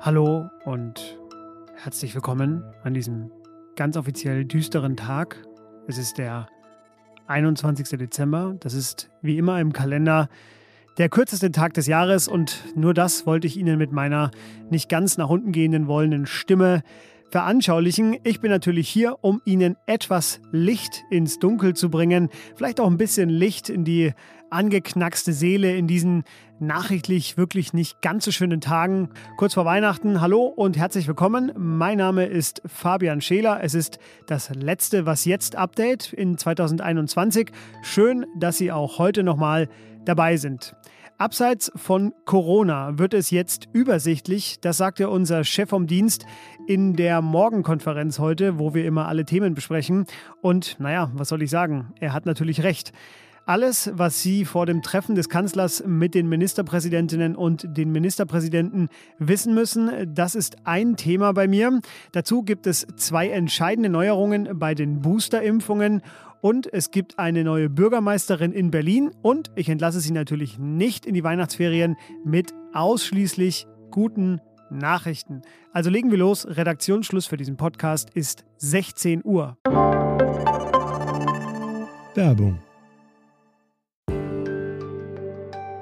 Hallo und herzlich willkommen an diesem ganz offiziell düsteren Tag. Es ist der 21. Dezember. Das ist wie immer im Kalender der kürzeste Tag des Jahres und nur das wollte ich Ihnen mit meiner nicht ganz nach unten gehenden wollenden Stimme veranschaulichen. Ich bin natürlich hier, um Ihnen etwas Licht ins Dunkel zu bringen, vielleicht auch ein bisschen Licht in die angeknackste Seele in diesen nachrichtlich wirklich nicht ganz so schönen Tagen. Kurz vor Weihnachten, hallo und herzlich willkommen. Mein Name ist Fabian Scheler. Es ist das letzte Was jetzt Update in 2021. Schön, dass Sie auch heute nochmal dabei sind. Abseits von Corona wird es jetzt übersichtlich, das sagte unser Chef vom Dienst in der Morgenkonferenz heute, wo wir immer alle Themen besprechen. Und naja, was soll ich sagen? Er hat natürlich recht. Alles, was Sie vor dem Treffen des Kanzlers mit den Ministerpräsidentinnen und den Ministerpräsidenten wissen müssen, das ist ein Thema bei mir. Dazu gibt es zwei entscheidende Neuerungen bei den Boosterimpfungen und es gibt eine neue Bürgermeisterin in Berlin und ich entlasse Sie natürlich nicht in die Weihnachtsferien mit ausschließlich guten Nachrichten. Also legen wir los. Redaktionsschluss für diesen Podcast ist 16 Uhr. Werbung.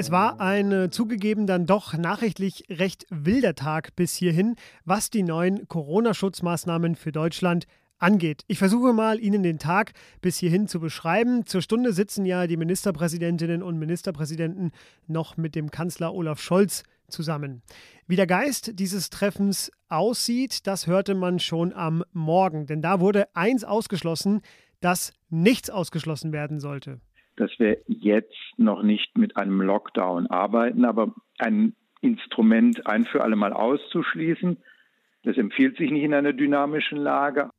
Es war ein äh, zugegeben dann doch nachrichtlich recht wilder Tag bis hierhin, was die neuen Corona-Schutzmaßnahmen für Deutschland angeht. Ich versuche mal, Ihnen den Tag bis hierhin zu beschreiben. Zur Stunde sitzen ja die Ministerpräsidentinnen und Ministerpräsidenten noch mit dem Kanzler Olaf Scholz zusammen. Wie der Geist dieses Treffens aussieht, das hörte man schon am Morgen, denn da wurde eins ausgeschlossen, dass nichts ausgeschlossen werden sollte. Dass wir jetzt noch nicht mit einem Lockdown arbeiten, aber ein Instrument ein für alle Mal auszuschließen, das empfiehlt sich nicht in einer dynamischen Lage.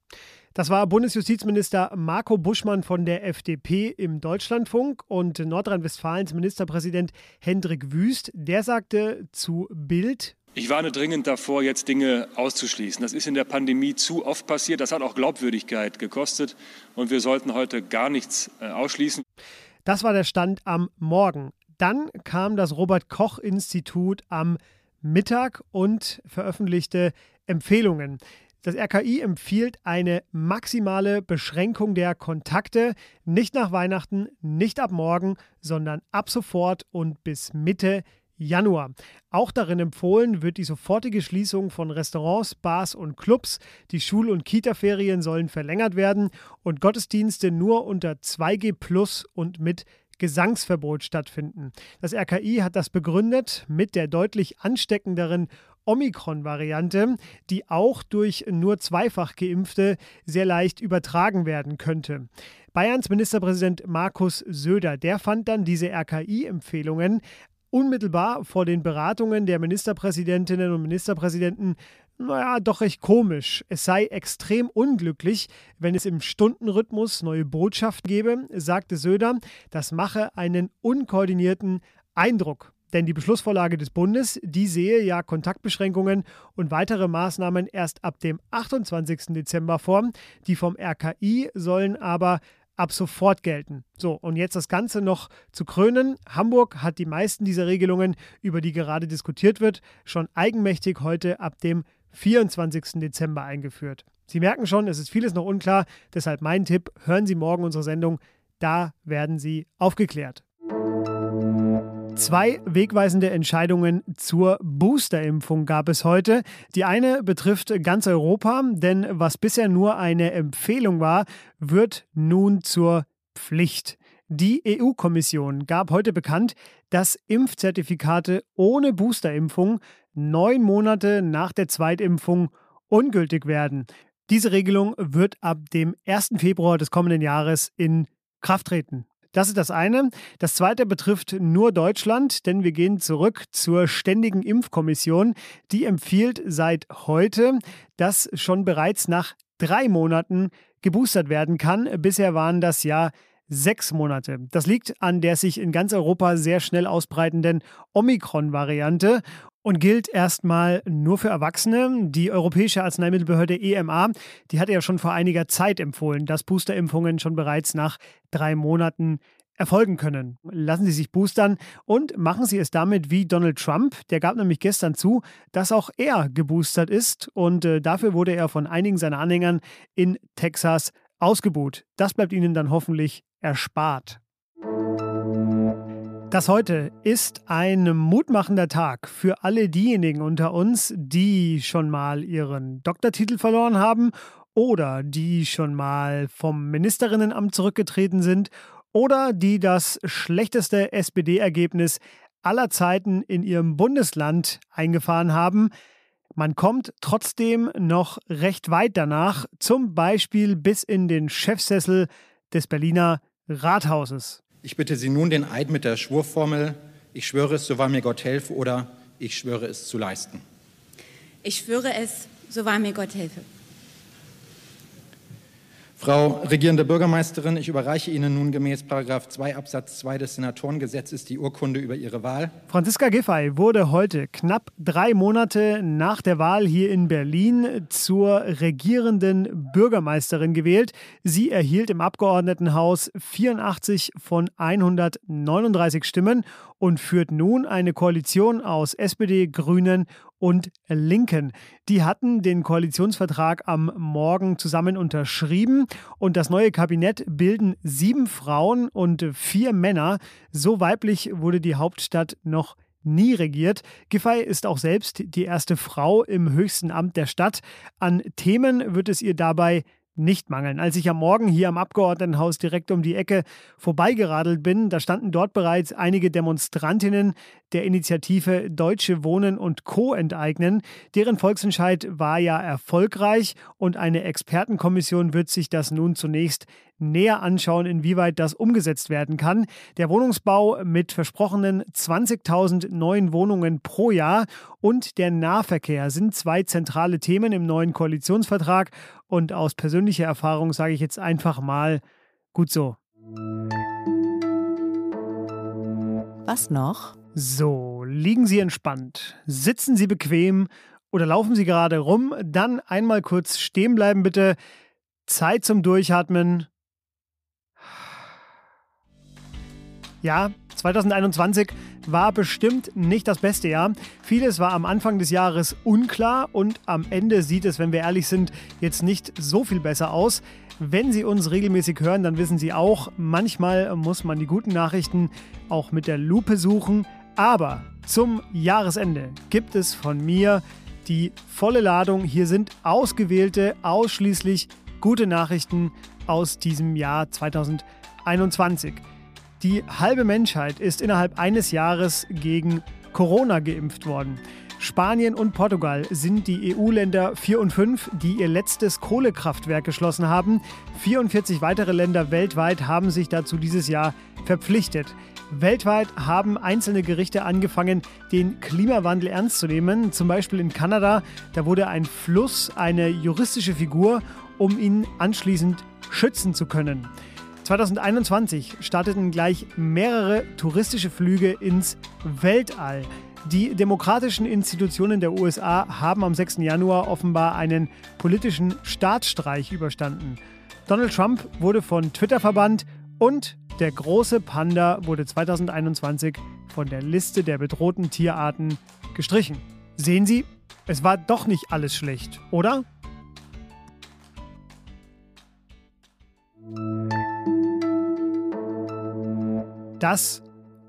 Das war Bundesjustizminister Marco Buschmann von der FDP im Deutschlandfunk und Nordrhein-Westfalens Ministerpräsident Hendrik Wüst. Der sagte zu Bild, ich warne dringend davor, jetzt Dinge auszuschließen. Das ist in der Pandemie zu oft passiert. Das hat auch Glaubwürdigkeit gekostet. Und wir sollten heute gar nichts äh, ausschließen. Das war der Stand am Morgen. Dann kam das Robert Koch Institut am Mittag und veröffentlichte Empfehlungen. Das RKI empfiehlt eine maximale Beschränkung der Kontakte, nicht nach Weihnachten, nicht ab morgen, sondern ab sofort und bis Mitte Januar. Auch darin empfohlen wird die sofortige Schließung von Restaurants, Bars und Clubs. Die Schul- und Kita-Ferien sollen verlängert werden und Gottesdienste nur unter 2G Plus und mit Gesangsverbot stattfinden. Das RKI hat das begründet mit der deutlich ansteckenderen Omikron-Variante, die auch durch nur zweifach geimpfte sehr leicht übertragen werden könnte. Bayerns Ministerpräsident Markus Söder, der fand dann diese RKI-Empfehlungen unmittelbar vor den Beratungen der Ministerpräsidentinnen und Ministerpräsidenten naja, doch recht komisch. Es sei extrem unglücklich, wenn es im Stundenrhythmus neue Botschaften gebe, sagte Söder. Das mache einen unkoordinierten Eindruck. Denn die Beschlussvorlage des Bundes, die sehe ja Kontaktbeschränkungen und weitere Maßnahmen erst ab dem 28. Dezember vor. Die vom RKI sollen aber ab sofort gelten. So, und jetzt das Ganze noch zu krönen. Hamburg hat die meisten dieser Regelungen, über die gerade diskutiert wird, schon eigenmächtig heute ab dem 24. Dezember eingeführt. Sie merken schon, es ist vieles noch unklar, deshalb mein Tipp, hören Sie morgen unsere Sendung, da werden Sie aufgeklärt. Zwei wegweisende Entscheidungen zur Boosterimpfung gab es heute. Die eine betrifft ganz Europa, denn was bisher nur eine Empfehlung war, wird nun zur Pflicht. Die EU-Kommission gab heute bekannt, dass Impfzertifikate ohne Boosterimpfung neun Monate nach der Zweitimpfung ungültig werden. Diese Regelung wird ab dem 1. Februar des kommenden Jahres in Kraft treten. Das ist das eine. Das zweite betrifft nur Deutschland, denn wir gehen zurück zur Ständigen Impfkommission. Die empfiehlt seit heute, dass schon bereits nach drei Monaten geboostert werden kann. Bisher waren das ja sechs Monate. Das liegt an der sich in ganz Europa sehr schnell ausbreitenden Omikron-Variante und gilt erstmal nur für Erwachsene. Die Europäische Arzneimittelbehörde EMA, die hatte ja schon vor einiger Zeit empfohlen, dass Boosterimpfungen schon bereits nach drei Monaten erfolgen können. Lassen Sie sich boostern und machen Sie es damit wie Donald Trump. Der gab nämlich gestern zu, dass auch er geboostert ist und äh, dafür wurde er von einigen seiner Anhängern in Texas ausgebuht. Das bleibt Ihnen dann hoffentlich erspart. Das heute ist ein mutmachender Tag für alle diejenigen unter uns, die schon mal ihren Doktortitel verloren haben oder die schon mal vom Ministerinnenamt zurückgetreten sind oder die das schlechteste SPD-Ergebnis aller Zeiten in ihrem Bundesland eingefahren haben. Man kommt trotzdem noch recht weit danach, zum Beispiel bis in den Chefsessel des Berliner Rathauses. Ich bitte Sie nun, den Eid mit der Schwurformel Ich schwöre es, so wahr mir Gott helfe oder Ich schwöre es zu leisten. Ich schwöre es, so wahr mir Gott helfe. Frau regierende Bürgermeisterin, ich überreiche Ihnen nun gemäß 2 Absatz 2 des Senatorengesetzes die Urkunde über Ihre Wahl. Franziska Giffey wurde heute, knapp drei Monate nach der Wahl hier in Berlin, zur regierenden Bürgermeisterin gewählt. Sie erhielt im Abgeordnetenhaus 84 von 139 Stimmen und führt nun eine Koalition aus SPD, Grünen und Linken. Die hatten den Koalitionsvertrag am Morgen zusammen unterschrieben und das neue Kabinett bilden sieben Frauen und vier Männer. So weiblich wurde die Hauptstadt noch nie regiert. Giffey ist auch selbst die erste Frau im höchsten Amt der Stadt. An Themen wird es ihr dabei nicht mangeln. Als ich am Morgen hier am Abgeordnetenhaus direkt um die Ecke vorbeigeradelt bin, da standen dort bereits einige Demonstrantinnen der Initiative Deutsche Wohnen und Co. enteignen. Deren Volksentscheid war ja erfolgreich und eine Expertenkommission wird sich das nun zunächst näher anschauen, inwieweit das umgesetzt werden kann. Der Wohnungsbau mit versprochenen 20.000 neuen Wohnungen pro Jahr und der Nahverkehr sind zwei zentrale Themen im neuen Koalitionsvertrag. Und aus persönlicher Erfahrung sage ich jetzt einfach mal, gut so. Was noch? So, liegen Sie entspannt, sitzen Sie bequem oder laufen Sie gerade rum, dann einmal kurz stehen bleiben bitte. Zeit zum Durchatmen Ja, 2021 war bestimmt nicht das beste Jahr. Vieles war am Anfang des Jahres unklar und am Ende sieht es, wenn wir ehrlich sind, jetzt nicht so viel besser aus. Wenn Sie uns regelmäßig hören, dann wissen Sie auch, manchmal muss man die guten Nachrichten auch mit der Lupe suchen. Aber zum Jahresende gibt es von mir die volle Ladung. Hier sind ausgewählte, ausschließlich gute Nachrichten aus diesem Jahr 2021. Die halbe Menschheit ist innerhalb eines Jahres gegen Corona geimpft worden. Spanien und Portugal sind die EU-Länder 4 und 5, die ihr letztes Kohlekraftwerk geschlossen haben. 44 weitere Länder weltweit haben sich dazu dieses Jahr verpflichtet. Weltweit haben einzelne Gerichte angefangen, den Klimawandel ernst zu nehmen. Zum Beispiel in Kanada, da wurde ein Fluss eine juristische Figur, um ihn anschließend schützen zu können. 2021 starteten gleich mehrere touristische Flüge ins Weltall. Die demokratischen Institutionen der USA haben am 6. Januar offenbar einen politischen Staatsstreich überstanden. Donald Trump wurde von Twitter verbannt und der große Panda wurde 2021 von der Liste der bedrohten Tierarten gestrichen. Sehen Sie, es war doch nicht alles schlecht, oder? Das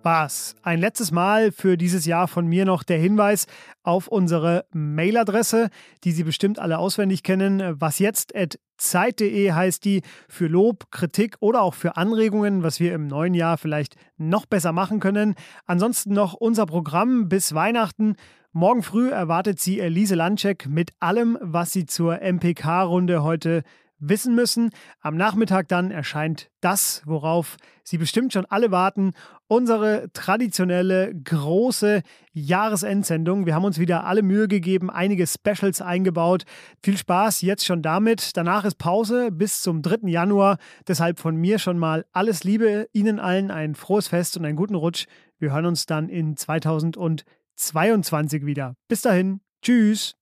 war's. Ein letztes Mal für dieses Jahr von mir noch der Hinweis auf unsere Mailadresse, die Sie bestimmt alle auswendig kennen. Was jetzt at Zeit.de heißt die für Lob, Kritik oder auch für Anregungen, was wir im neuen Jahr vielleicht noch besser machen können. Ansonsten noch unser Programm bis Weihnachten. Morgen früh erwartet Sie Elise Landcheck mit allem, was Sie zur MPK-Runde heute wissen müssen. Am Nachmittag dann erscheint das, worauf Sie bestimmt schon alle warten, unsere traditionelle große Jahresendsendung. Wir haben uns wieder alle Mühe gegeben, einige Specials eingebaut. Viel Spaß jetzt schon damit. Danach ist Pause bis zum 3. Januar. Deshalb von mir schon mal alles Liebe. Ihnen allen ein frohes Fest und einen guten Rutsch. Wir hören uns dann in 2022 wieder. Bis dahin. Tschüss.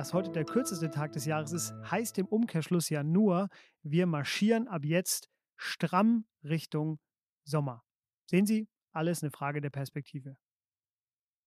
Dass heute der kürzeste Tag des Jahres ist, heißt im Umkehrschluss ja nur, wir marschieren ab jetzt stramm Richtung Sommer. Sehen Sie, alles eine Frage der Perspektive.